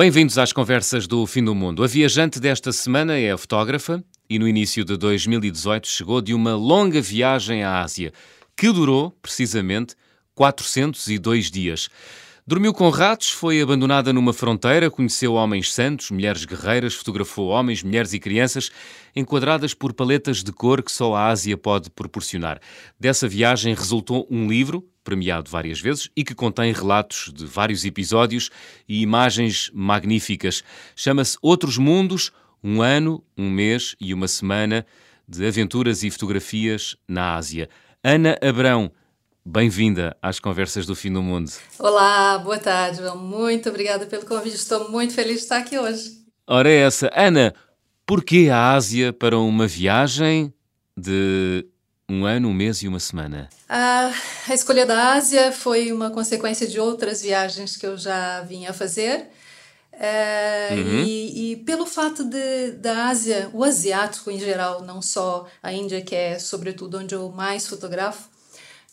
Bem-vindos às conversas do Fim do Mundo. A viajante desta semana é a fotógrafa e no início de 2018 chegou de uma longa viagem à Ásia, que durou, precisamente, 402 dias. Dormiu com ratos, foi abandonada numa fronteira, conheceu homens santos, mulheres guerreiras, fotografou homens, mulheres e crianças, enquadradas por paletas de cor que só a Ásia pode proporcionar. Dessa viagem resultou um livro, premiado várias vezes, e que contém relatos de vários episódios e imagens magníficas. Chama-se Outros Mundos, um ano, um mês e uma semana de aventuras e fotografias na Ásia. Ana Abrão Bem-vinda às Conversas do Fim do Mundo. Olá, boa tarde, João. Muito obrigada pelo convite. Estou muito feliz de estar aqui hoje. Ora, é essa. Ana, porquê a Ásia para uma viagem de um ano, um mês e uma semana? a escolha da Ásia foi uma consequência de outras viagens que eu já vinha a fazer. É, uhum. e, e, pelo fato de, da Ásia, o asiático em geral, não só a Índia, que é sobretudo onde eu mais fotografo,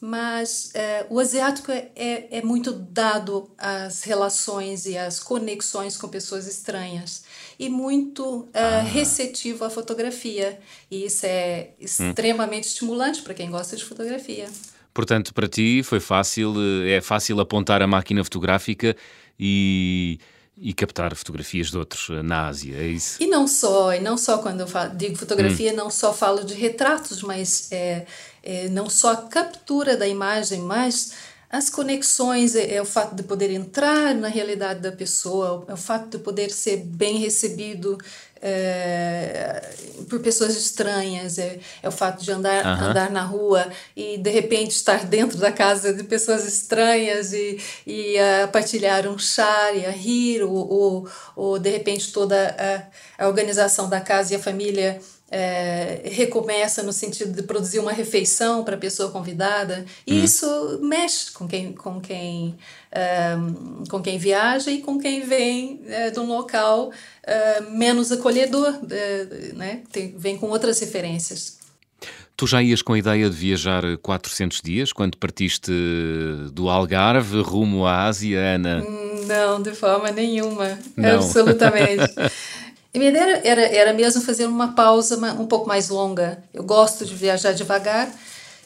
mas é, o asiático é, é, é, muito dado às relações e às conexões com pessoas estranhas e muito é, ah. receptivo à fotografia. E isso é extremamente hum. estimulante para quem gosta de fotografia. Portanto, para ti foi fácil, é fácil apontar a máquina fotográfica e e captar fotografias de outros na Ásia, é isso? E não só, e não só quando eu falo, digo fotografia, hum. não só falo de retratos, mas é, é, não só a captura da imagem, mas as conexões, é, é, o fato de poder entrar na realidade da pessoa, é o fato de poder ser bem recebido é, por pessoas estranhas, é, é o fato de andar, andar na rua e de repente estar dentro da casa de pessoas estranhas e, e uh, partilhar um chá e a rir, ou, ou, ou de repente toda a, a organização da casa e a família é, recomeça no sentido de produzir uma refeição para a pessoa convidada e uhum. isso mexe com quem com quem um, com quem viaja e com quem vem é, de um local uh, menos acolhedor é, né Tem, vem com outras referências Tu já ias com a ideia de viajar 400 dias quando partiste do Algarve rumo à Ásia, Ana? Não, de forma nenhuma. Não. Absolutamente. A minha ideia era, era mesmo fazer uma pausa um pouco mais longa. Eu gosto de viajar devagar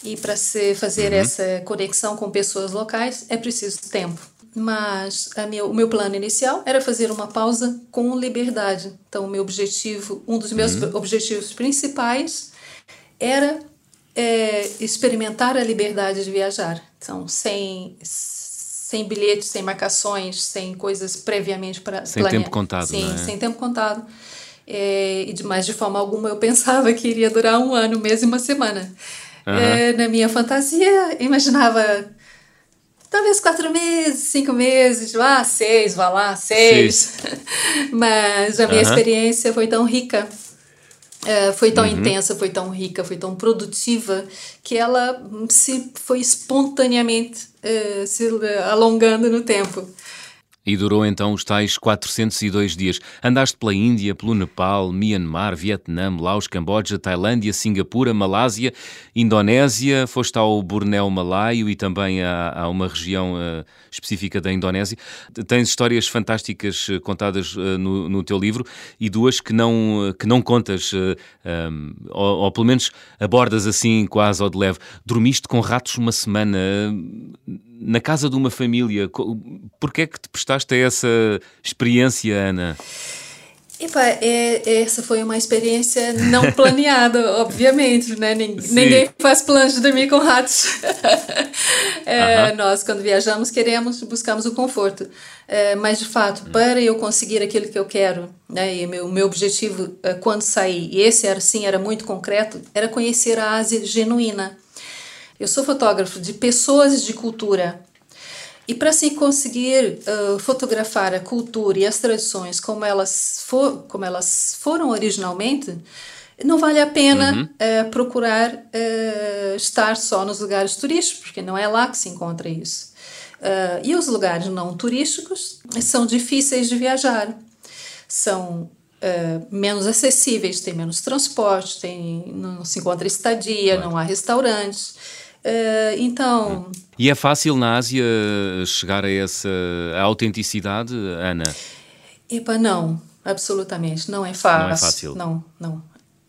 e para fazer uhum. essa conexão com pessoas locais é preciso tempo. Mas o meu plano inicial era fazer uma pausa com liberdade. Então, o meu objetivo, um dos meus uhum. objetivos principais era é, experimentar a liberdade de viajar. Então, sem sem bilhetes, sem marcações, sem coisas previamente para Sem tempo contado, Sim, é? sem tempo contado. É, e de mais de forma alguma eu pensava que iria durar um ano, mês e uma semana. Uhum. É, na minha fantasia, imaginava talvez quatro meses, cinco meses, ah, seis, vá lá, seis. seis. Mas a minha uhum. experiência foi tão rica é, foi tão uhum. intensa, foi tão rica, foi tão produtiva que ela se foi espontaneamente uh, se alongando no tempo. E durou então os tais 402 dias. Andaste pela Índia, pelo Nepal, Myanmar, Vietnã, Laos, Camboja, Tailândia, Singapura, Malásia, Indonésia, foste ao Bornéu Malaio e também a, a uma região uh, específica da Indonésia. Tens histórias fantásticas uh, contadas uh, no, no, teu livro e duas que não, que não contas, um, ou, ou, pelo menos abordas assim quase ao de leve. Dormiste com ratos uma semana na casa de uma família. Porquê é que te prestaste a essa experiência, Ana? Epa, é, essa foi uma experiência não planeada, obviamente, né? Ninguém, ninguém faz planos de dormir com ratos. é, uh -huh. Nós, quando viajamos, queremos, buscamos o conforto. É, mas, de fato, para eu conseguir aquilo que eu quero, né? E meu, meu objetivo, é, quando saí, e esse era sim, era muito concreto, era conhecer a Ásia genuína. Eu sou fotógrafo de pessoas de cultura. E para se conseguir uh, fotografar a cultura e as tradições como elas, for, como elas foram originalmente, não vale a pena uhum. uh, procurar uh, estar só nos lugares turísticos, porque não é lá que se encontra isso. e os lugares não turísticos são difíceis de viajar, são menos acessíveis, tem menos transporte, tem, não se encontra estadia, claro. não há restaurantes. Uh, então. E é fácil na Ásia chegar a essa a autenticidade, Ana? Epa, não, absolutamente, não é fácil. Não é fácil. Não, não.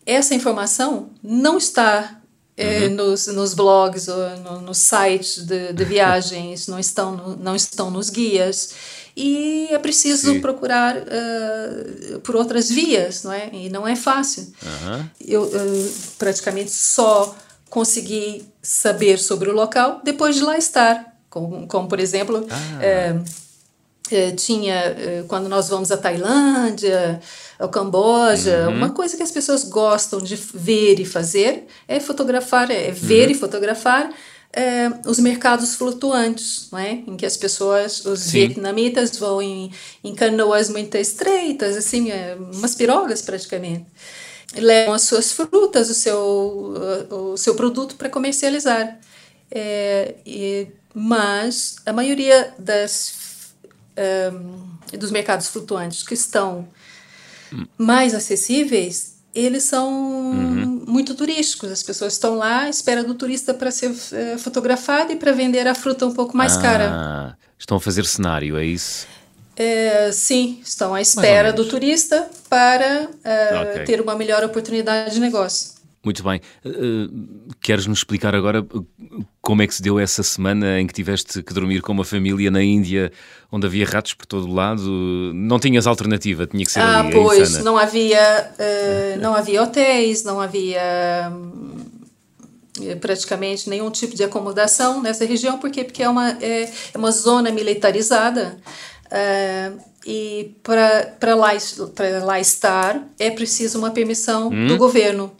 Essa informação não está é, uhum. nos, nos blogs ou no, nos sites de, de viagens, não estão, no, não estão nos guias. E é preciso Sim. procurar uh, por outras vias, não é? E não é fácil. Uhum. Eu uh, praticamente só consegui saber sobre o local depois de lá estar. Como, como por exemplo, ah. uh, tinha, quando nós vamos à Tailândia, ao Camboja, uhum. uma coisa que as pessoas gostam de ver e fazer é fotografar, é ver uhum. e fotografar é, os mercados flutuantes, não é? em que as pessoas, os Sim. vietnamitas vão em, em canoas muito estreitas, assim, é, umas pirogas praticamente. Levam as suas frutas, o seu, o seu produto para comercializar. É, e, mas a maioria das, um, dos mercados flutuantes que estão mais acessíveis, eles são uhum. muito turísticos. As pessoas estão lá à espera do turista para ser uh, fotografado e para vender a fruta um pouco mais ah, cara. Estão a fazer cenário, é isso? É, sim, estão à espera do turista para uh, okay. ter uma melhor oportunidade de negócio. Muito bem. Uh, queres nos explicar agora como é que se deu essa semana em que tiveste que dormir com uma família na Índia, onde havia ratos por todo lado? Não tinhas alternativa, tinha que ser ah, ali. Ah, pois, não havia, uh, não havia hotéis, não havia praticamente nenhum tipo de acomodação nessa região, porque, porque é, uma, é, é uma zona militarizada. Uh, e para lá, lá estar é preciso uma permissão hum? do governo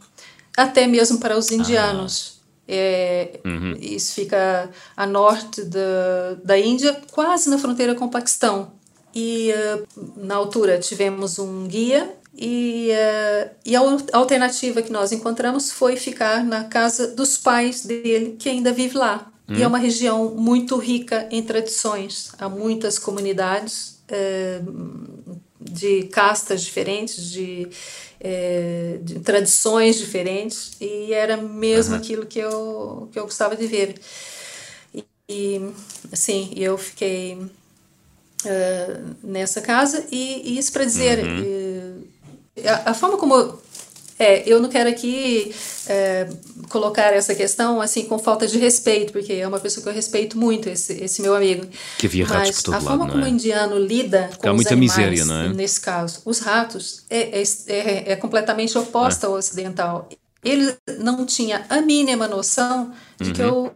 até mesmo para os indianos. Ah. É, uhum. Isso fica a norte da, da Índia, quase na fronteira com o Paquistão. E uh, na altura tivemos um guia e, uh, e a alternativa que nós encontramos foi ficar na casa dos pais dele, que ainda vive lá. Uhum. E é uhum. uma região muito rica em tradições. Há muitas comunidades uh, de castas diferentes, de é, de tradições diferentes e era mesmo uhum. aquilo que eu, que eu gostava de ver. E, e assim, eu fiquei uh, nessa casa e, e isso para dizer, uhum. a, a, forma como é, eu não quero aqui é, colocar essa questão assim com falta de respeito, porque é uma pessoa que eu respeito muito, esse, esse meu amigo. Que havia ratos Mas por todo a forma lado, como é? o indiano lida com Há os muita animais, miséria, não é? nesse caso, os ratos, é, é, é, é completamente oposta é. ao ocidental. Ele não tinha a mínima noção de uhum. que eu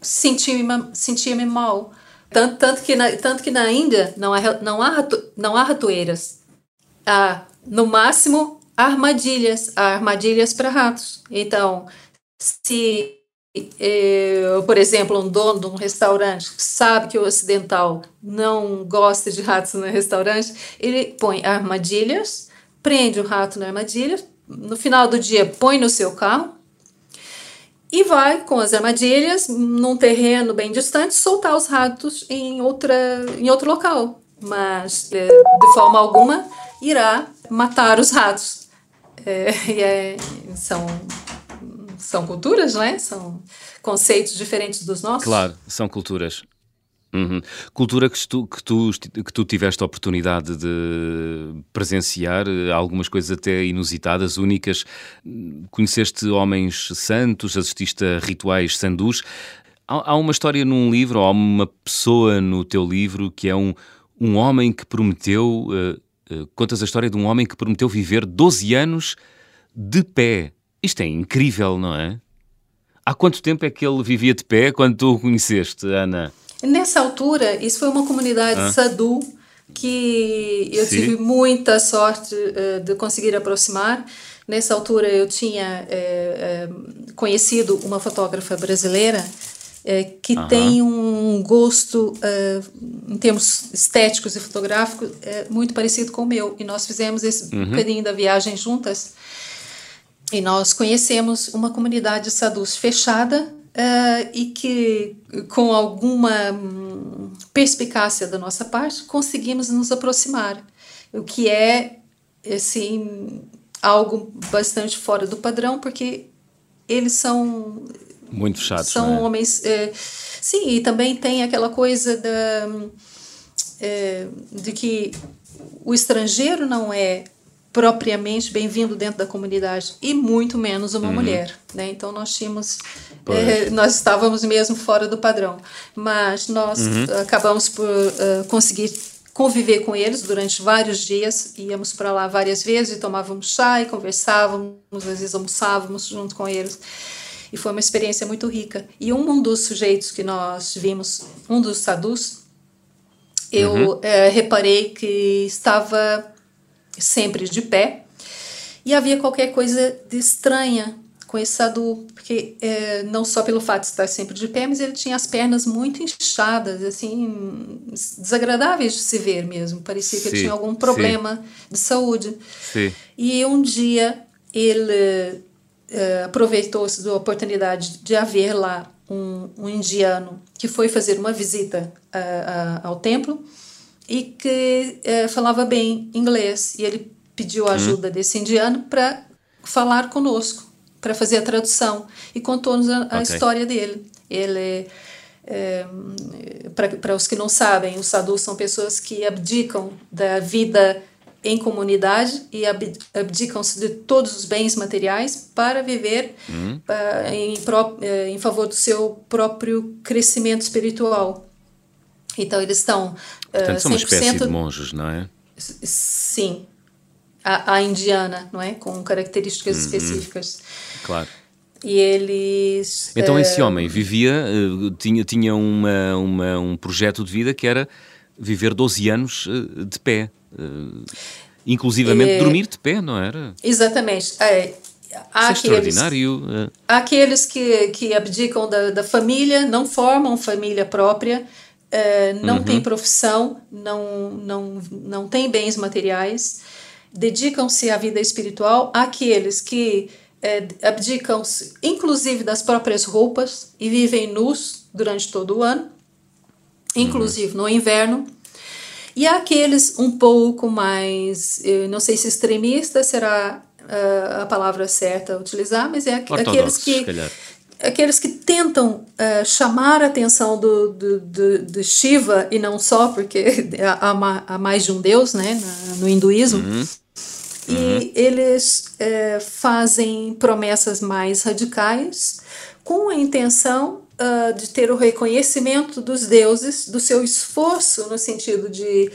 sentia-me sentia mal. Tanto, tanto, que na, tanto que na Índia não há, não há, não há ratoeiras. Há, no máximo, armadilhas, armadilhas para ratos. Então, se, eh, por exemplo, um dono de um restaurante sabe que o ocidental não gosta de ratos no restaurante, ele põe armadilhas, prende o rato na armadilha, no final do dia põe no seu carro e vai com as armadilhas num terreno bem distante soltar os ratos em, outra, em outro local. Mas, eh, de forma alguma, irá matar os ratos. É, é, são, são culturas, não é? São conceitos diferentes dos nossos. Claro, são culturas. Uhum. Cultura que tu, que, tu, que tu tiveste a oportunidade de presenciar, algumas coisas até inusitadas, únicas. Conheceste homens santos, assististe a rituais sandus. Há, há uma história num livro, ou há uma pessoa no teu livro que é um, um homem que prometeu uh, contas a história de um homem que prometeu viver 12 anos de pé. Isto é incrível, não é? Há quanto tempo é que ele vivia de pé quando tu o conheceste, Ana? Nessa altura, isso foi uma comunidade ah. sadu que eu Sim. tive muita sorte uh, de conseguir aproximar. Nessa altura, eu tinha uh, conhecido uma fotógrafa brasileira é, que uhum. tem um gosto, uh, em termos estéticos e fotográficos, é, muito parecido com o meu. E nós fizemos esse uhum. bocadinho da viagem juntas. E nós conhecemos uma comunidade sadus fechada e que, com alguma um, perspicácia da nossa parte, conseguimos nos aproximar. O que é, assim, algo bastante fora do padrão, porque eles são muito fechados. São é? homens. É, sim, e também tem aquela coisa da, é, de que o estrangeiro não é propriamente bem-vindo dentro da comunidade e muito menos uma uhum. mulher, né? Então nós tínhamos, eh, nós estávamos mesmo fora do padrão, mas nós uhum. acabamos por uh, conseguir conviver com eles durante vários dias, íamos para lá várias vezes e tomávamos chá e conversávamos, às vezes almoçávamos junto com eles. E foi uma experiência muito rica. E um dos sujeitos que nós vimos, um dos sadhus, eu uhum. é, reparei que estava sempre de pé e havia qualquer coisa de estranha com esse sadhu, porque é, não só pelo fato de estar sempre de pé, mas ele tinha as pernas muito inchadas, assim, desagradáveis de se ver mesmo. Parecia que sim, ele tinha algum problema sim. de saúde. Sim. E um dia ele é, aproveitou-se da oportunidade de haver lá um, um indiano que foi fazer uma visita a, ao templo e que é, falava bem inglês. E ele pediu a hum. ajuda hum. desse indiano para falar conosco para fazer a tradução e contou-nos a, a okay. história dele. Ele, é, para os que não sabem, os sadhus são pessoas que abdicam da vida em comunidade e abdicam-se de todos os bens materiais para viver uh, em, uh, em favor do seu próprio crescimento espiritual. Então eles estão. Uh, Portanto, são uma espécie de monges, não é? Sim, a, a indiana, não é? Com características uhum. específicas. Claro. E eles. Então uh, esse homem vivia, uh, tinha, tinha uma, uma, um projeto de vida que era viver 12 anos de pé. Inclusivamente é, dormir de pé, não era? Exatamente. É, há Isso é aqueles, extraordinário. Há aqueles que, que abdicam da, da família, não formam família própria, não uhum. têm profissão, não, não, não têm bens materiais dedicam-se à vida espiritual aqueles que é, abdicam-se, inclusive das próprias roupas, e vivem nus durante todo o ano, inclusive uhum. no inverno. E aqueles um pouco mais, não sei se extremista será uh, a palavra certa a utilizar, mas é aqueles que aqueles que tentam uh, chamar a atenção do, do, do, do, Shiva, e não só, porque há, há mais de um deus né, no hinduísmo, uhum. e uhum. eles uh, fazem promessas mais radicais com a intenção uh, de ter o reconhecimento dos deuses, do seu esforço no sentido de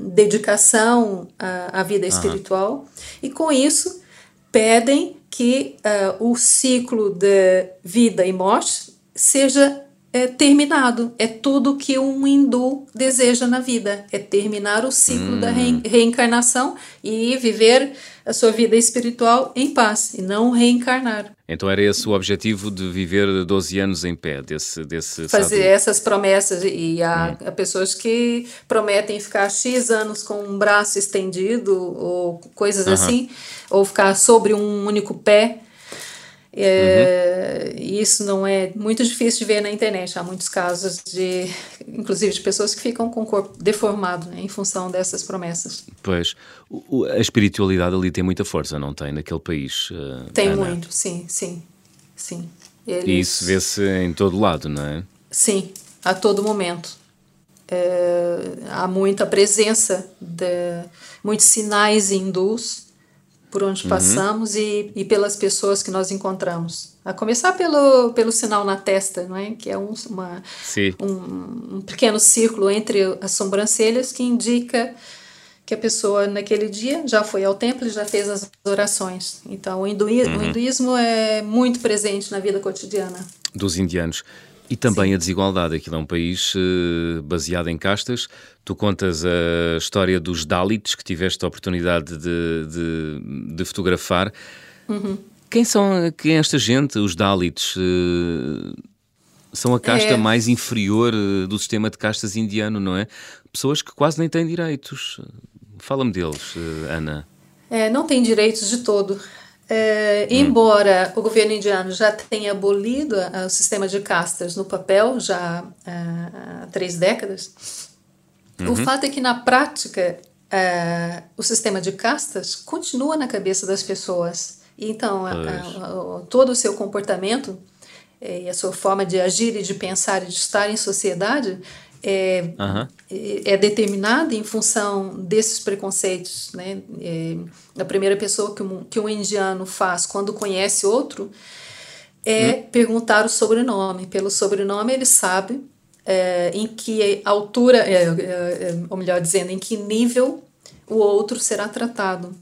dedicação à, à vida espiritual, e com isso pedem que uh, o ciclo de vida e morte seja é, terminado. É tudo que um hindu deseja na vida: é terminar o ciclo hum. da reencarnação e viver a sua vida espiritual em paz e não reencarnar. Então era esse o objetivo de viver 12 anos em pé, desse, desse Fazer essas promessas. E há, hum. há, pessoas que prometem ficar X anos com um braço estendido ou coisas uh -huh. assim, ou ficar sobre um único pé. É, uhum. Isso não é muito difícil de ver na internet. Há muitos casos de, inclusive, de pessoas que ficam com o corpo deformado né, em função dessas promessas. Pois, o, a espiritualidade ali tem muita força, não tem, naquele país? Uh, tem Ana? muito, sim, sim, sim. Eles... E isso vê-se em todo lado, não é? Sim, a todo momento. É, há muita presença de muitos sinais hindus por onde uhum. passamos e, e pelas pessoas que nós encontramos. A começar pelo, pelo sinal na testa, não é? que é um, uma, um, um, pequeno círculo entre as sobrancelhas que indica que a pessoa naquele dia já foi ao templo e já fez as orações. Então o, hinduísmo, uhum. o hinduísmo é muito presente na vida cotidiana. Dos indianos. E também Sim. a desigualdade. Aquilo é um país uh, baseado em castas. Tu contas a história dos Dalits, que tiveste a oportunidade de, de, de fotografar. Uhum. Quem são quem é esta gente, os Dalits? Uh, são a casta é... mais inferior uh, do sistema de castas indiano, não é? Pessoas que quase nem têm direitos. Fala-me deles, Ana. É, não têm direitos de todo. É, embora o governo indiano já tenha abolido o sistema de castas no papel já há três décadas, uhum. o fato é que na prática é, o sistema de castas continua na cabeça das pessoas. Então, a, a, todo o seu comportamento é, e a sua forma de agir e de pensar e de estar em sociedade é, uhum. é, determinada em função desses preconceitos. Né? É, a primeira pessoa que um, que um indiano faz quando conhece outro é hum. perguntar o sobrenome. Pelo sobrenome, ele sabe é, em que altura, é, é, é, ou melhor dizendo, em que nível o outro será tratado.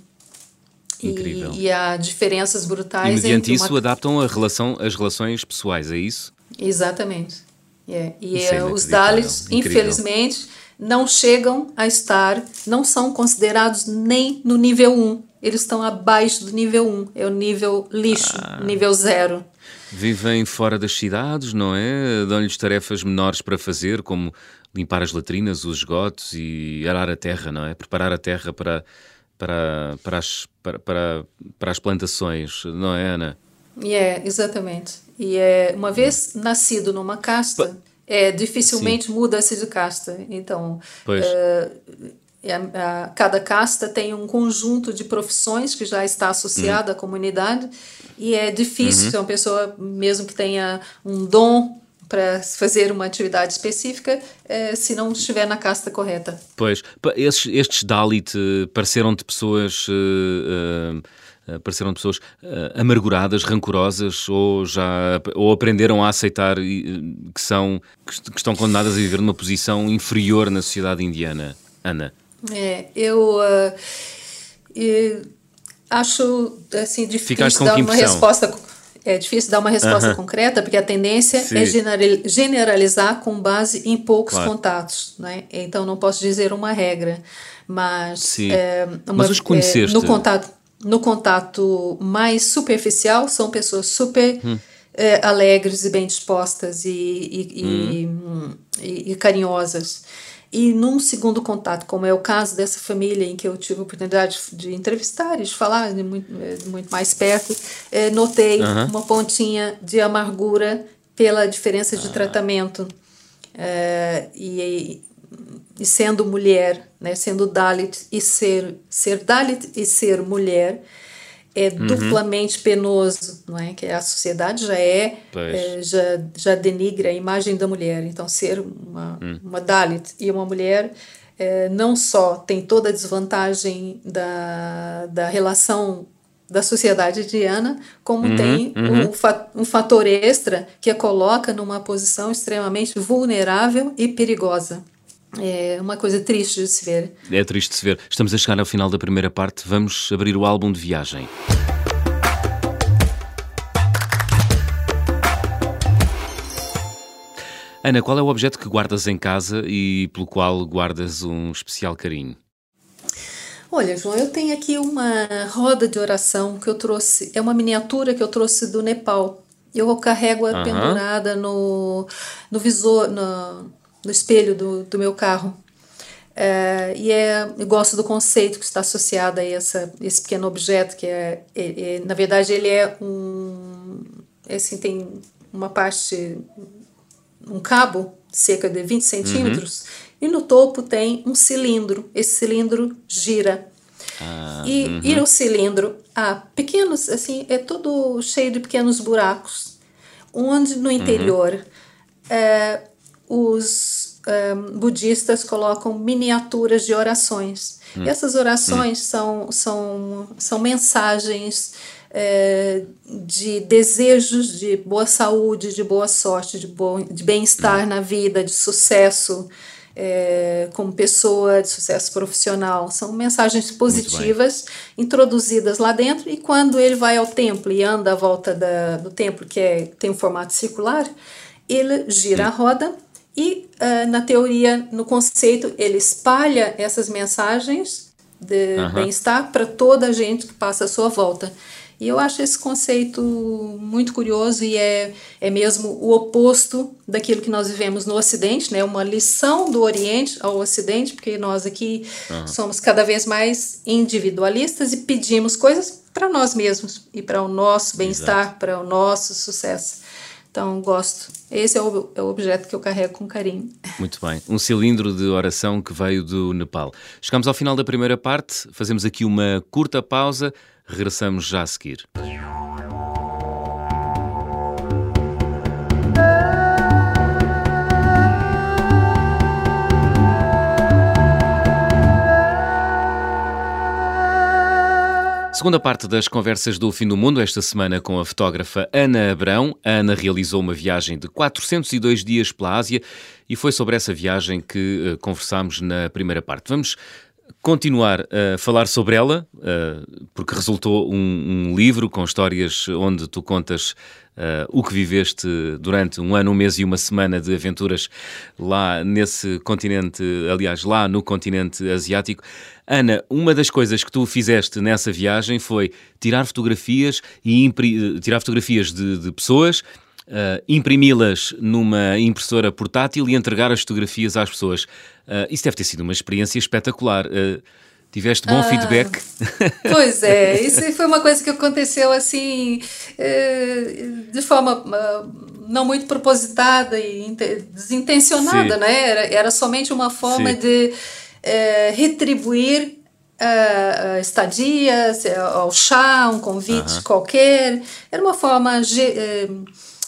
Incrível. E, e há diferenças brutais. E mediante isso uma... adaptam a relação, as relações pessoais, é isso? Exatamente. Yeah. E é, os Dalits, infelizmente, não chegam a estar, não são considerados nem no nível 1. Eles estão abaixo do nível 1, é o nível lixo, ah. nível 0. Vivem fora das cidades, não é? Dão-lhes tarefas menores para fazer, como limpar as latrinas, os esgotos e arar a terra, não é? Preparar a terra para, para, para, as, para, para, para as plantações, não é, Ana? É, yeah, exatamente. E é, uma vez nascido numa casta, é, dificilmente muda-se de casta. Então, é, é, a, cada casta tem um conjunto de profissões que já está associada uhum. à comunidade e é difícil uhum. uma pessoa, mesmo que tenha um dom para fazer uma atividade específica, é, se não estiver na casta correta. Pois, estes, estes Dalit uh, pareceram de pessoas. Uh, uh, pareceram de pessoas amarguradas, rancorosas, ou já ou aprenderam a aceitar que são que estão condenadas a viver numa posição inferior na sociedade indiana, Ana? É, eu, eu acho assim difícil dar uma resposta é difícil dar uma resposta concreta porque a tendência é Sim. é generalizar com base em poucos claro. contatos né então não posso dizer uma regra mas é, uma, mas os conheceste? É, no contato no contato mais superficial são pessoas super hum. é, alegres e bem dispostas e, e, hum. e, e carinhosas e num segundo contato, como é o caso dessa família em que eu tive a oportunidade de entrevistar e de falar de muito, muito mais perto, eh, notei uhum. uma pontinha de amargura pela diferença de ah. tratamento. Eh, e, e, sendo mulher, né, sendo Dalit e ser, ser Dalit e ser mulher, é uhum. duplamente penoso, não é? Que a sociedade já é, é, já, já denigra a imagem da mulher. Então, ser uma, uhum. uma Dalit e uma mulher é, não só tem toda a desvantagem da, da relação da sociedade indiana, como uhum, tem uhum. Um, um fator extra que a coloca numa posição extremamente vulnerável e perigosa. É uma coisa triste de se ver. É triste de se ver. Estamos a chegar ao final da primeira parte. Vamos abrir o álbum de viagem. Ana, qual é o objeto que guardas em casa e pelo qual guardas um especial carinho? Olha, João, eu tenho aqui uma roda de oração que eu trouxe, é uma miniatura que eu trouxe do Nepal. Eu carrego-a uhum. pendurada no, no visor, no, no espelho do, do meu carro. É, e é, eu gosto do conceito que está associado a essa, esse pequeno objeto, que é, é, é na verdade, ele é um. Assim, tem uma parte, um cabo cerca de 20 centímetros, uhum. e no topo tem um cilindro. Esse cilindro gira. Ah, e, uhum. e o cilindro há pequenos, assim, é todo cheio de pequenos buracos, onde no interior uhum. é, os um, budistas colocam miniaturas de orações. Hum. E essas orações hum. são, são, são mensagens é, de desejos de boa saúde, de boa sorte, de, de bem-estar hum. na vida, de sucesso é, como pessoa, de sucesso profissional. São mensagens positivas introduzidas lá dentro. E quando ele vai ao templo e anda à volta da, do templo, que é, tem um formato circular, ele gira a roda e uh, na teoria, no conceito, ele espalha essas mensagens de uhum. bem-estar para toda a gente que passa à sua volta. E eu acho esse conceito muito curioso e é, é mesmo o oposto daquilo que nós vivemos no Ocidente, né? Uma lição do Oriente ao Ocidente, porque nós aqui uhum. somos cada vez mais individualistas e pedimos coisas para nós mesmos e para o nosso bem-estar, para o nosso sucesso. Então, gosto. Esse é o, é o, objeto que eu carrego com carinho. Muito bem. Um cilindro de oração que veio do Nepal. Chegamos ao final da primeira parte, fazemos aqui uma curta pausa, regressamos já a seguir. Segunda parte das conversas do Fim do Mundo, esta semana com a fotógrafa Ana Abrão. A Ana realizou uma viagem de 402 dias pela Ásia e foi sobre essa viagem que uh, conversámos na primeira parte. Vamos continuar a falar sobre ela, uh, porque resultou um, um, livro com histórias onde tu contas uh, o que viveste durante um ano, um mês e uma semana de aventuras lá nesse continente, aliás, lá no continente asiático. Ana, uma das coisas que tu fizeste nessa viagem foi tirar fotografias e tirar fotografias de, de pessoas. Uh, imprimi-las numa impressora portátil e entregar as fotografias às pessoas. Uh, isso deve ter sido uma experiência espetacular. Uh, Tiveste bom ah, feedback? Pois é, isso foi uma coisa que aconteceu assim, de forma não muito propositada e desintencionada, Sim. né? Era, era somente uma forma Sim. de é, retribuir a, a estadia, ao chá, um convite uh -huh. qualquer. Era uma forma é,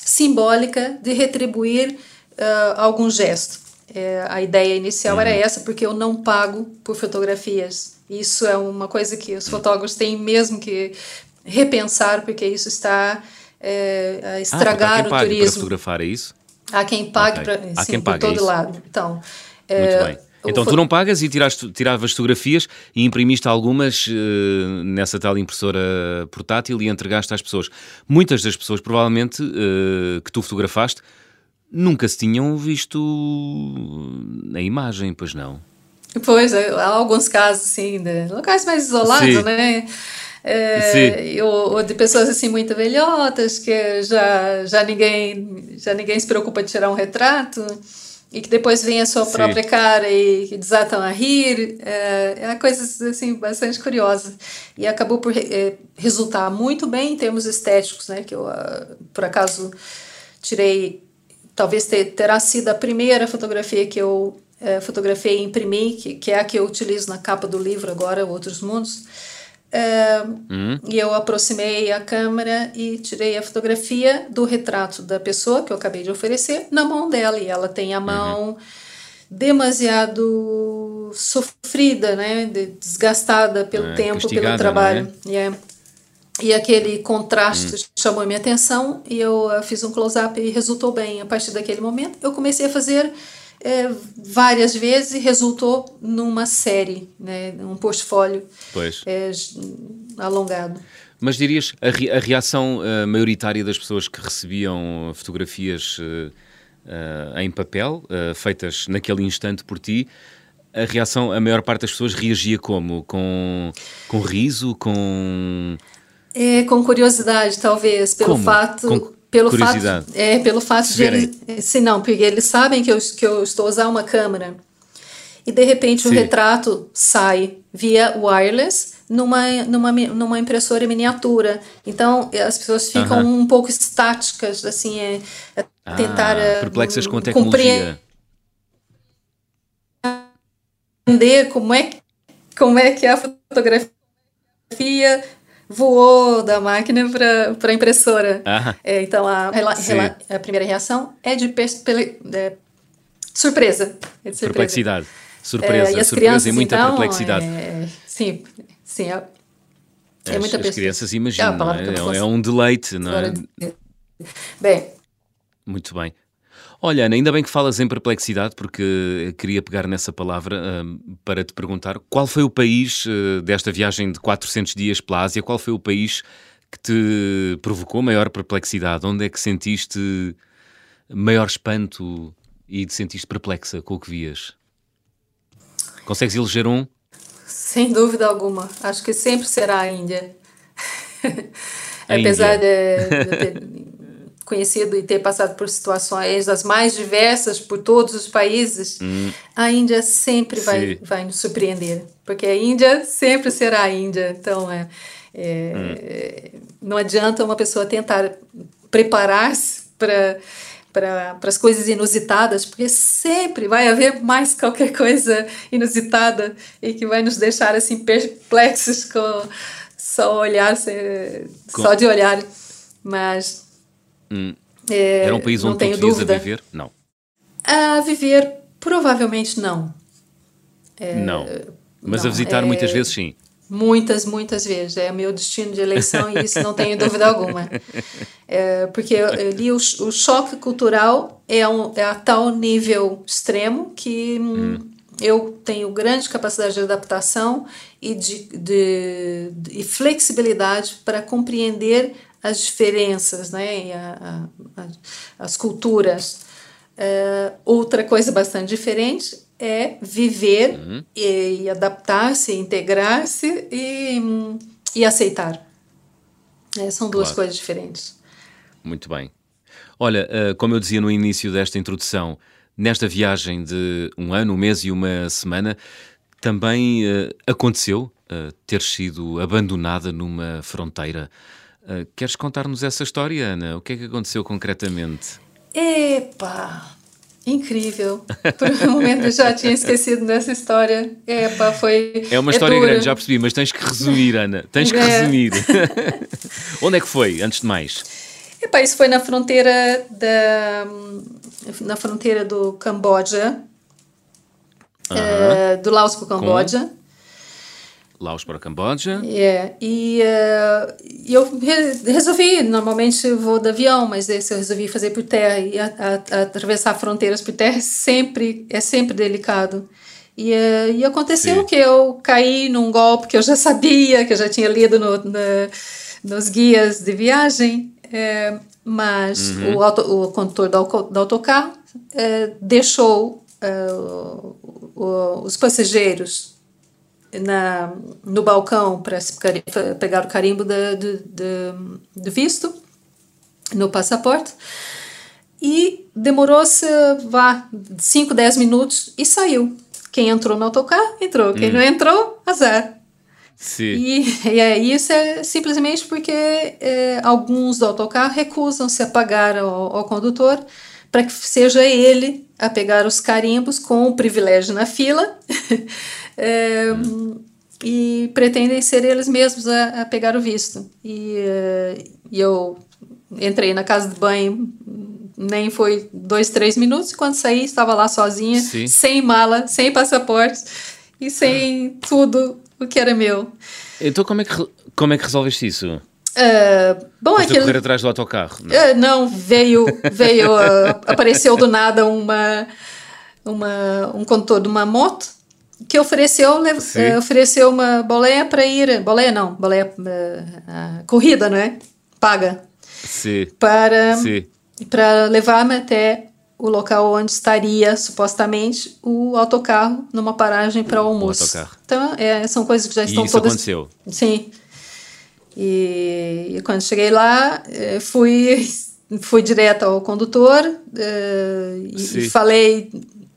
simbólica de retribuir uh, algum gesto. É, a ideia inicial uhum. era essa, porque eu não pago por fotografias. Isso é uma coisa que os fotógrafos têm mesmo que repensar, porque isso está é, a ah, estragar ah, o turismo. Para fotografar, é isso? Há quem pague, okay. pra, sim, por todo é lado. Então, é, Muito bem. Então tu não pagas e tiraste, tiravas fotografias e imprimiste algumas uh, nessa tal impressora portátil e entregaste às pessoas. Muitas das pessoas, provavelmente, uh, que tu fotografaste, nunca se tinham visto na imagem, pois não? Pois, há alguns casos, assim, de locais mais isolados, Sim. né? É, ou, ou, de pessoas assim muito velhotas que já, já ninguém já ninguém se preocupa de tirar um retrato e que depois vem a sua Sim. própria cara e que desatam a rir é, é uma coisa assim bastante curiosa e acabou por é, resultar muito bem em termos estéticos né que eu uh, por acaso tirei talvez ter, terá sido a primeira fotografia que eu é, fotografei e imprimi, que, que é a que eu utilizo na capa do livro agora, Outros Mundos. Uhum. E eu aproximei a câmera e tirei a fotografia do retrato da pessoa que eu acabei de oferecer na mão dela. E ela tem a uhum. mão uhum. demasiado sofrida, né? desgastada pelo é, tempo, pelo trabalho. Yeah. É? E aquele contraste hum. chamou a minha atenção e eu fiz um close-up e resultou bem. A partir daquele momento, eu comecei a fazer é, várias vezes e resultou numa série, né, um portfólio é, alongado. Mas dirias a, re, a reação uh, maioritária das pessoas que recebiam fotografias uh, uh, em papel, feitas naquele instante por ti, a reação, a maior parte das pessoas reagia como? Com, com riso, com é, com curiosidade, talvez, pelo Como? fato. Com pelo fato, é, pelo fato de eles. Se não, porque eles sabem que eu, que eu estou usando uma câmera e de repente Sim. o retrato sai via wireless numa, numa, numa impressora miniatura. Então as pessoas ficam uh -huh. um pouco estáticas, assim, é, é tentar. Ah, perplexas com a tecnologia. Entender como é, como é que é a fotografia voou da máquina para a impressora. É, então, a, a, primeira reação é de, é, surpresa. É de surpresa. Perplexidade. Surpresa, é, e as surpresa crianças, e muita então, perplexidade. É, sim, sim. É, é muita as, as crianças imaginam, é, é, um deleite, não é? Bem. Muito bem. Olha, Ana, ainda bem que falas em perplexidade, porque queria pegar nessa palavra uh, para te perguntar qual foi o país uh, desta viagem de 400 dias pela Ásia, qual foi o país que te provocou maior perplexidade? Onde é que sentiste maior espanto e te sentiste perplexa com o que vias? Consegues eleger um? Sem dúvida alguma. Acho que sempre será a Índia. A Apesar Índia. de, de ter conhecido e ter passado por situações as mais diversas por todos os países, hum. a Índia sempre vai, vai nos surpreender, porque a Índia sempre será a Índia. Então, é, é hum. não adianta uma pessoa tentar preparar-se para para as coisas inusitadas, porque sempre vai haver mais qualquer coisa inusitada e que vai nos deixar assim perplexos com só olhar, só de olhar. Mas Hum. É, Era um país onde tu a viver? Não. A viver, provavelmente não. É, não. Mas não, a visitar é, muitas vezes sim. Muitas, muitas vezes. É meu destino de eleição e isso não tenho dúvida alguma. É, porque ali o, o, choque cultural é, um, é a tal nível extremo que hum. eu tenho grande capacidade de adaptação e de, de, de e flexibilidade para compreender as diferenças, né, e a, a, as culturas. É, outra coisa bastante diferente é viver uhum. e, e adaptar-se, integrar-se e, e aceitar. É, são duas claro. coisas diferentes. Muito bem. Olha, uh, como eu dizia no início desta introdução, nesta viagem de um ano, um mês e uma semana, também uh, aconteceu uh, ter sido abandonada numa fronteira. Queres contar-nos essa história, Ana? O que é que aconteceu concretamente? Epa! Incrível. Por um momento eu já tinha esquecido dessa história. Epa, foi. É uma história é grande, já percebi, mas tens que resumir, Ana. Tens que é. resumir. Onde é que foi, antes de mais? Epa, isso foi na fronteira da. na fronteira do Camboja. Uh -huh. é, do Laos para o Camboja. Com? Laos para Camboja. É, e uh, eu resolvi, normalmente eu vou de avião, mas esse eu resolvi fazer por terra. E a, a, a atravessar fronteiras por terra é sempre, é sempre delicado. E, uh, e aconteceu Sim. que eu caí num golpe que eu já sabia, que eu já tinha lido no, no, nos guias de viagem, é, mas uhum. o, auto, o condutor do, do autocarro é, deixou os passageiros na, no balcão para pegar o carimbo de, visto no passaporte e demorou-se, vá, 5, 10 minutos e saiu. Quem entrou no autocarro, entrou. Quem hum. não entrou, azar. Sim. E, e é, isso é simplesmente porque é, alguns do autocarro recusam-se a pagar ao, ao condutor para que seja ele a pegar os carimbos com o privilégio na fila é, e pretendem ser eles mesmos a, a pegar o visto. E, uh, e, eu entrei na casa de banho, nem foi dois, três minutos, e quando saí estava lá sozinha, Sim. sem mala, sem passaporte e sem ah. tudo o que era meu. Então como é que, como é que resolveste isso? Uh, bom, aquilo... correr atrás do autocarro? Não, uh, não veio, veio uh, apareceu do nada uma, uma, um condutor de uma moto que ofereceu, uh, ofereceu uma boleia para ir, boleia não, boleia, uh, corrida, não é? Paga. Sim. Para, Sim. para levar-me até o local onde estaria supostamente o autocarro numa paragem para o almoço. Autocarro. Então, é, são coisas que já estão e isso todas. aconteceu. Sim. E, e, quando cheguei lá, eh, fui fui direto ao condutor uh, e, e falei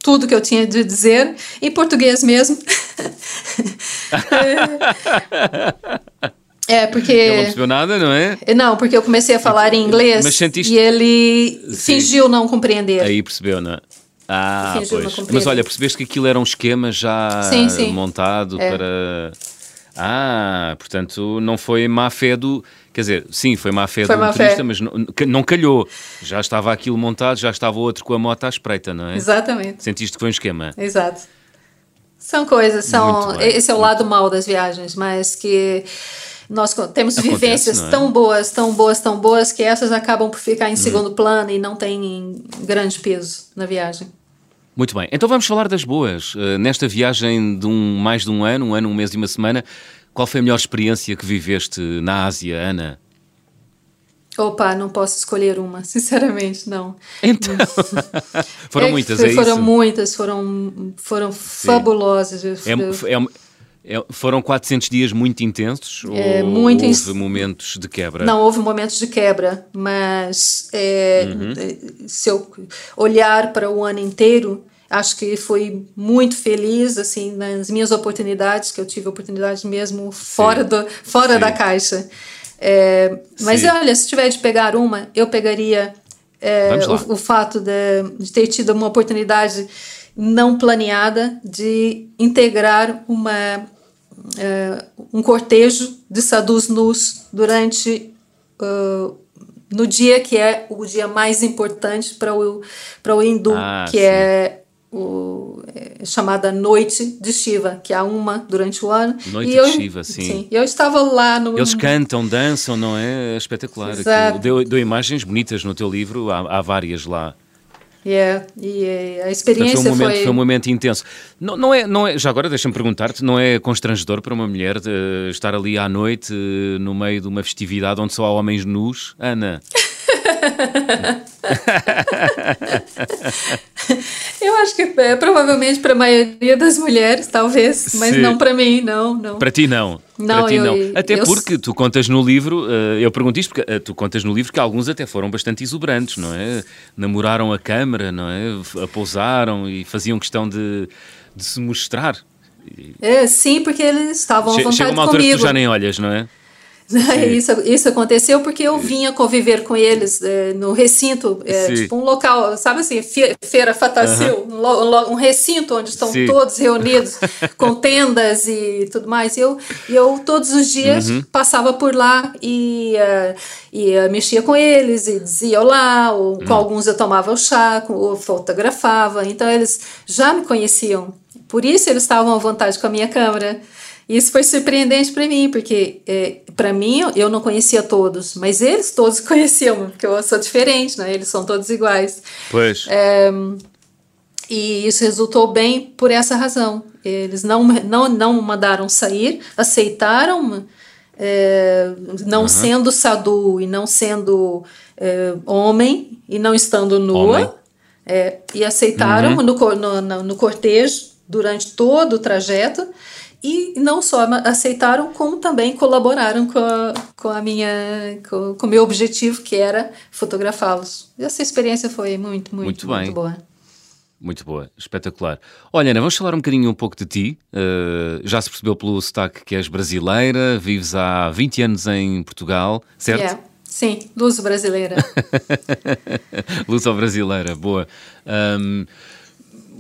tudo que eu tinha de dizer, em português mesmo. é, porque. Ele não percebeu nada, não é? Não, porque eu comecei a falar em inglês Mas sentiste... e ele Sim. fingiu não compreender. Aí percebeu, não é? Ah, pois. Mas olha, percebeste que aquilo era um esquema já sim, sim. montado é. para. Ah, portanto, não foi má fé do. Quer dizer, sim, foi má fé foi do motorista, fé. mas não, não, calhou. Já estava aquilo montado, já estava outro com a moto à espreita, não é? Exatamente. Sentiste que foi um esquema. Exato. São coisas, são. Esse é o lado mau das viagens, mas que nós temos Acontece, vivências é? tão boas, tão boas, tão boas, que essas acabam por ficar em uhum. segundo plano e não têm grande peso na viagem. Muito bem, então vamos falar das boas. Uh, nesta viagem de um, mais de um ano, um ano, um mês e uma semana, qual foi a melhor experiência que viveste na Ásia, Ana? Opa, não posso escolher uma, sinceramente, não. Então, foram é, muitas, é foram isso? muitas, foram, foram fabulosas. É, é, é, foram 400 dias muito intensos é, ou muito houve momentos de quebra? Não, houve momentos de quebra, mas é, uhum. se eu olhar para o ano inteiro, acho que foi muito feliz assim nas minhas oportunidades que eu tive oportunidades mesmo fora do fora Sim. da caixa é, mas Sim. olha se tiver de pegar uma eu pegaria é, o, o, fato de, de, ter tido uma oportunidade não planeada de integrar uma é, um cortejo de sadhus nus durante uh, no dia que é o dia mais importante para o para o hindu ah, que sim. é o, é, chamada Noite de Shiva, que há uma durante o ano. Noite e de eu, Shiva, sim. sim. Eu estava lá no. Eles cantam, dançam, não é? é espetacular. Exato. Deu, deu, imagens bonitas no teu livro, há, há várias lá. Yeah, e a experiência foi, um momento, foi... foi um momento intenso. Não, não, é, não é, já agora deixa-me perguntar-te, não é constrangedor para uma mulher de, estar ali à noite no meio de uma festividade onde só há homens nus? Ana? Eu acho que é, provavelmente para a maioria das mulheres, talvez, mas Sim. não para mim, não, não. Para ti não. Não, para ti eu, não. Até eu, porque tu contas no livro, eh, eu pergunto isto porque eh, tu contas no livro que alguns até foram bastante exuberantes, não é? Namoraram a câmara, não é? A pousaram e faziam questão de, de se mostrar. É, sim, porque eles estavam à vontade Chega uma altura comigo. que tu já nem olhas, não é? Isso, isso aconteceu porque eu vinha conviver com eles é, no recinto, é, tipo um local, sabe assim, feira fatacil, um, um, recinto onde estão Sim. todos reunidos com tendas e tudo mais. Eu, eu todos os dias uhum. passava por lá e, uh, e uh, mexia com eles e dizia olá, ou com uhum. alguns eu tomava o chá, ou fotografava. Então eles já me conheciam. Por isso eles estavam à vontade com a minha câmera. Isso foi surpreendente para mim, porque é, para mim eu não conhecia todos, mas eles todos conheciam, porque eu sou diferente, né? Eles são todos iguais. Pois. É, e isso resultou bem por essa razão. Eles não, não, não mandaram sair, aceitaram, é, não uhum. sendo sadu e não sendo é, homem e não estando nua, é, e aceitaram uhum. no, no, no, no cortejo durante todo o trajeto e não só aceitaram, como também colaboraram com a, com a minha com, o meu objetivo, que era fotografá-los. Essa experiência foi muito, muito, muito, muito boa. Muito boa, espetacular. Olha, Ana, vamos falar um bocadinho um pouco de ti. Uh, já se percebeu pelo sotaque que és brasileira, vives há 20 anos em Portugal, certo? Yeah. Sim, luso brasileira. luso brasileira, boa. Um,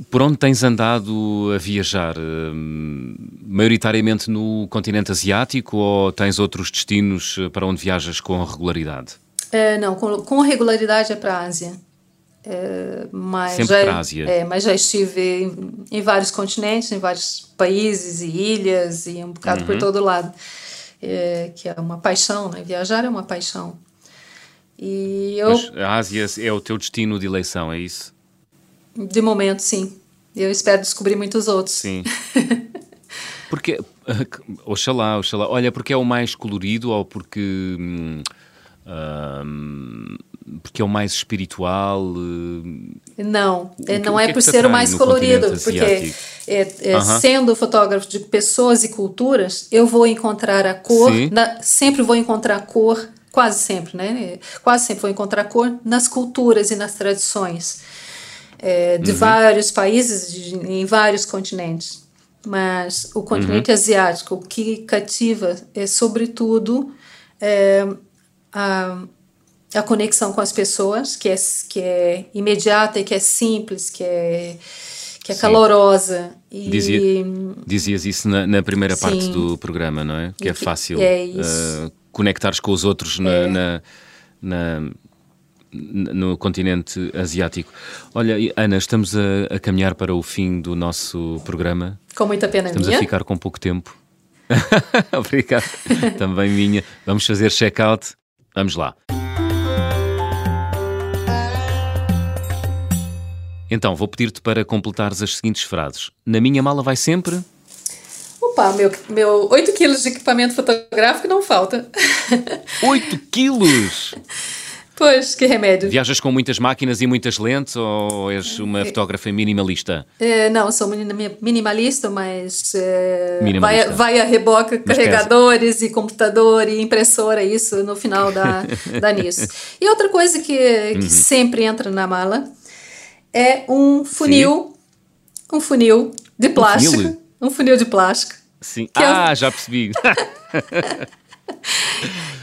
por onde tens andado a viajar? Hum, maioritariamente no continente asiático ou tens outros destinos eh, para onde viajas com regularidade? É, não, com, com regularidade é para a Ásia. É, mas Sempre já, para a Ásia. É, mas já estive em, em, vários continentes, em vários países e ilhas e um bocado uhum. por todo lado. É, que é uma paixão, né? Viajar é uma paixão. E eu... Mas a Ásia é o teu destino de eleição, é isso? De momento, sim. Eu espero descobrir muitos outros. Sim. porque, oxalá, oxalá. Olha, porque é o mais colorido ou porque. Hum, hum, porque é o mais espiritual? Hum, não, que, não é, é por ser o mais colorido, porque é, é, uh -huh. sendo fotógrafo de pessoas e culturas, eu vou encontrar a cor, na, sempre vou encontrar cor, quase sempre, né? Quase sempre vou encontrar cor nas culturas e nas tradições é, de uhum. vários países, de, em vários continentes. Mas o continente uhum. asiático, o que cativa é, sobretudo, é, a, a conexão com as pessoas, que é, que é imediata e que é simples, que é, que é calorosa. E, Dizia, dizias isso na, na primeira sim, parte do programa, não é? Que é fácil é uh, conectares com os outros na, é. na, na no continente asiático. Olha, Ana, estamos a, a, caminhar para o fim do nosso programa. Com muita pena estamos minha. Estamos a ficar com pouco tempo. Obrigado. Também minha. Vamos fazer check-out. Vamos lá. Então, vou pedir-te para completares as seguintes frases. Na minha mala vai sempre... Opa, meu, meu 8 quilos de equipamento fotográfico não falta. 8 quilos? Pois, que remédio. Viajas com muitas máquinas e muitas lentes ou és uma é. fotógrafa minimalista? É, não, sou minimalista, mas é, minimalista. Vai, vai a reboca mas carregadores e computador e impressora, isso no final dá, dá nisso. E outra coisa que, que uhum. sempre entra na mala é um funil, Sim. um funil de plástico. Um funil, um funil de plástico. Sim. É ah, já percebi.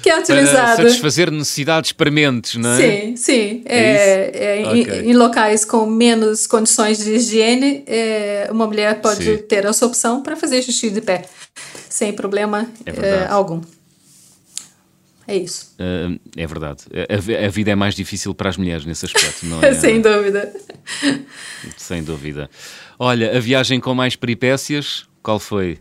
que é utilizado. Para satisfazer necessidades prementes, não é? Sim, sim. É, é, é okay. em, em, locais com menos condições de higiene, é, uma mulher pode sim. ter essa opção para fazer xixi de pé, sem problema é algum. É isso. Uh, é verdade. A, a, vida é mais difícil para as mulheres nesse aspecto, não é? Sem dúvida. Sem dúvida. Olha, a viagem com mais peripécias, qual foi?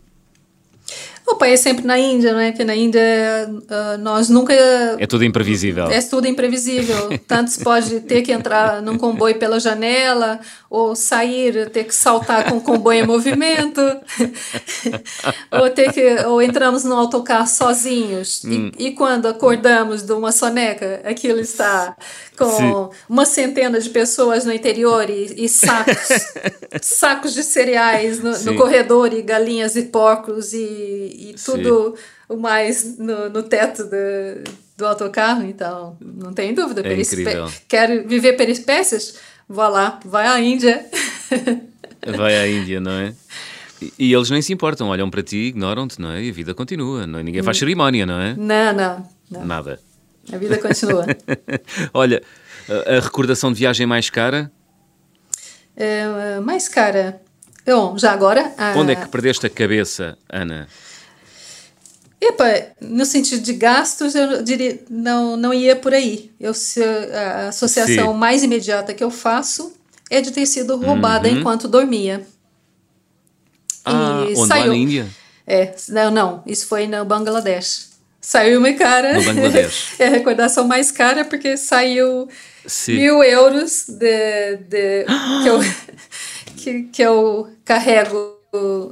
O país é sempre na Índia, não é? Porque na Índia uh, nós nunca. É tudo imprevisível. É tudo imprevisível. Tanto se pode ter que entrar num comboio pela janela, ou sair, ter que saltar com o comboio em movimento, ou ter que. ou entramos no autocarro sozinhos. Hum. E, e, quando acordamos de uma soneca, aquilo está com Sim. uma centena de pessoas no interior e, e sacos, sacos de cereais no, no, corredor, e galinhas e porcos e e, tudo Sim. o mais no, no teto do, do autocarro. Então, não tem dúvida. É incrível. Quer viver peripécias? Vá lá, vai à Índia. vai à Índia, não é? E, eles nem se importam, olham para ti, ignoram-te, não é? E a vida continua, não é? Ninguém faz hum. cerimónia, não é? Não, não. não. Nada. A vida continua. Olha, a, a, recordação de viagem mais cara? É, mais cara. Bom, já agora. A... Onde é que perdeste a cabeça, Ana? Epa, no sentido de gastos, eu diria, não, não ia por aí. Eu, a associação Sim. mais imediata que eu faço é de ter sido roubada uhum. enquanto dormia. Ah, e saiu. Na Índia? É, não, não, isso foi no Bangladesh. Saiu uma cara. No Bangladesh. é a recordação mais cara, porque saiu Sim. mil euros de, de que, eu, que, que eu carrego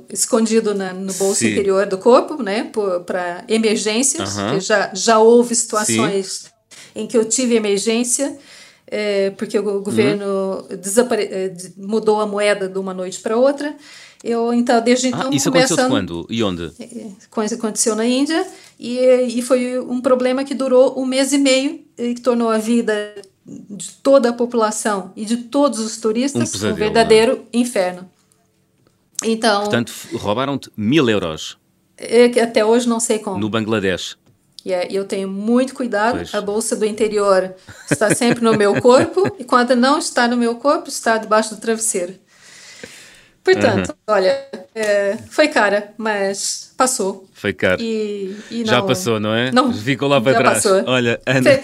escondido na, no bolso Sim. interior do corpo, né, para emergências. Uh -huh. já, já houve situações Sim. em que eu tive emergência, é, porque o governo uhum. É, mudou a moeda de uma noite para outra. Eu, então, desde ah, então. Isso aconteceu quando? E onde? Coisa aconteceu na Índia, e, e foi um problema que durou um mês e meio e que tornou a vida de toda a população e de todos os turistas um, pesadelo, um verdadeiro não? inferno. Então. Portanto, roubaram-te mil euros. É até hoje não sei como. No Bangladesh. E yeah, eu tenho muito cuidado. Pois. A bolsa do interior está sempre no meu corpo e quando não está no meu corpo, está debaixo do travesseiro. Portanto, uhum. olha, é, foi cara, mas passou. Foi cara. E, e não, já passou, não é? Não, Ficou lá para trás. Passou. Olha, Ana,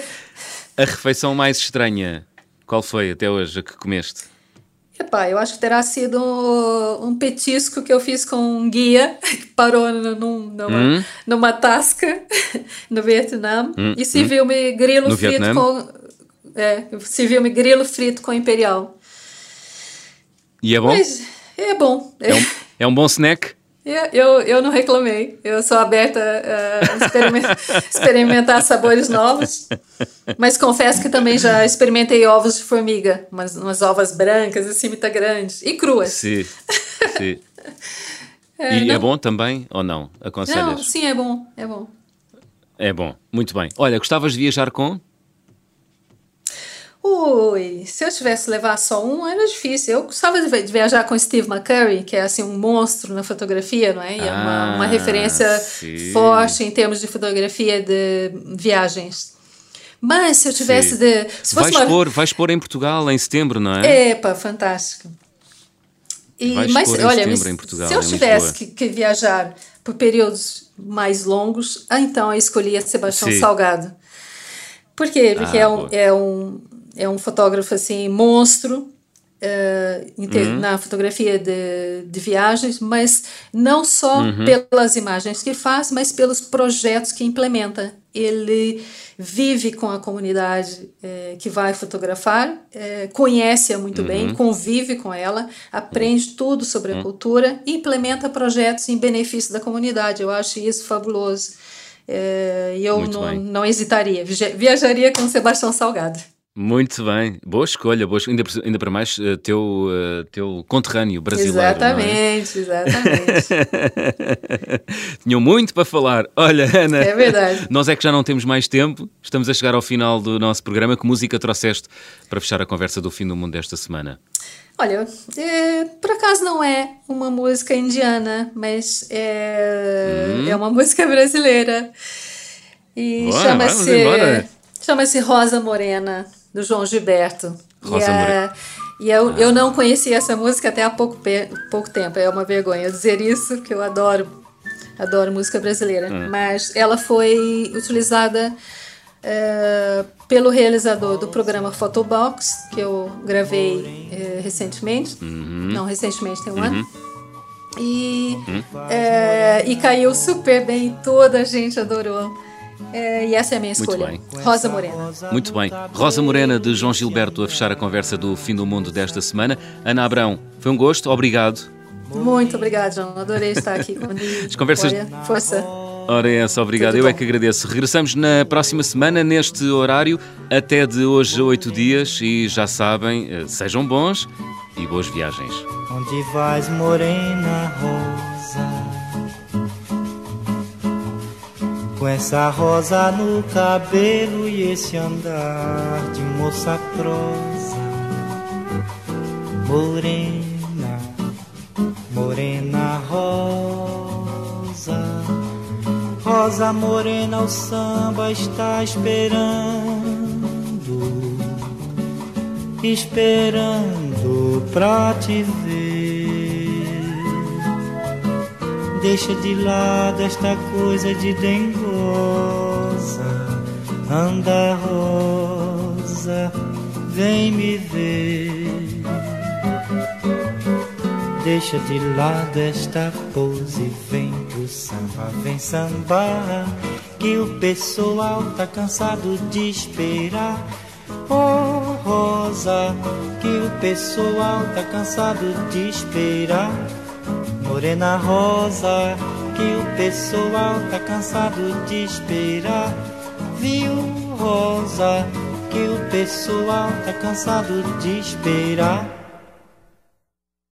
a refeição mais estranha, qual foi até hoje a que comeste? Epá, eu acho que terá sido um, um petisco que eu fiz com um guia que parou num, numa, hum? numa tasca no Vietnã hum, e serviu-me hum. grilo no frito Vietnã? com. É, serviu-me grilo frito com imperial. E é bom? Mas é bom. É um, é um bom snack? Eu, eu não reclamei. Eu sou aberta a experimentar, experimentar sabores novos. Mas confesso que também já experimentei ovos de formiga. Umas, umas ovas brancas, assim, muito grandes. E cruas. Sim, sim. É, e é não... é bom também ou não? Aconselhas? Não, sim, é bom. É bom. É bom. Muito bem. Olha, gostavas de viajar com? Ui, se eu tivesse levar só um, era difícil. Eu gostava de viajar com Steve McCurry, que é assim um monstro na fotografia, não é? E é uma, uma ah, referência sim. forte em termos de fotografia de viagens. Mas se eu tivesse sim. de. Se fosse vais, uma... pôr, vais pôr em Portugal em setembro, não é? Epa, fantástico. E, vais mas olha, em em Portugal, se eu tivesse que, que, viajar por períodos mais longos, então eu escolhia Sebastião sim. Salgado. Por quê? Porque ah, é, um, é um é fotógrafo assim monstro uh, uhum. na fotografia de, de viagens, mas não só uhum. pelas imagens que faz, mas pelos projetos que implementa. Ele vive com a comunidade eh, que vai fotografar, eh, conhece-a muito uhum. bem, convive com ela, aprende tudo sobre a uhum. cultura implementa projetos em benefício da comunidade. Eu acho isso fabuloso. E eu não, não hesitaria, viajaria com Sebastião Salgado. Muito bem, boa escolha, boa escolha. Ainda, ainda para mais uh, teu, uh, teu conterrâneo brasileiro. Exatamente, é? exatamente. Tinham muito para falar. Olha, Ana, é verdade. nós é que já não temos mais tempo, estamos a chegar ao final do nosso programa. Que música trouxeste para fechar a conversa do fim do mundo desta semana? Olha, é, por acaso não é uma música indiana, mas é, hum. é uma música brasileira. E chama-se. Chama-se Rosa Morena do João Gilberto. Rosa e, e eu, ah. eu não conhecia essa música até há pouco, pouco tempo. É uma vergonha dizer isso, que eu adoro Adoro música brasileira. Hum. Mas ela foi utilizada é, pelo realizador do programa Photobox, que eu gravei é, recentemente. Uhum. Não, recentemente, tem um uhum. ano. E, uhum. é, e caiu super bem, toda a gente adorou. É, e essa é a minha escolha. Rosa Morena. Muito bem. Rosa Morena de João Gilberto a fechar a conversa do Fim do Mundo desta semana. Ana Abrão, foi um gosto, obrigado. Muito obrigado, João. Adorei estar aqui contigo. As conversas. Olha, força. Ora, é essa, obrigado. Tudo Eu é bom. é que agradeço. Regressamos na próxima semana, neste horário, até de hoje a oito dias. E já sabem, eh, sejam bons e boas viagens. Onde vais, morena rosa? Com essa rosa no cabelo e esse andar de moça prosa, morena, morena rosa, rosa morena, o samba está esperando, esperando pra te ver. Deixa de lado esta coisa de dengosa. Anda, rosa, vem me ver. Deixa de lado esta pose, vem pro samba, vem sambar. Que o pessoal tá cansado de esperar. Oh, rosa, que o pessoal tá cansado de esperar morena rosa, que o pessoal tá cansado de esperar. Viu, rosa, que o pessoal tá cansado de esperar.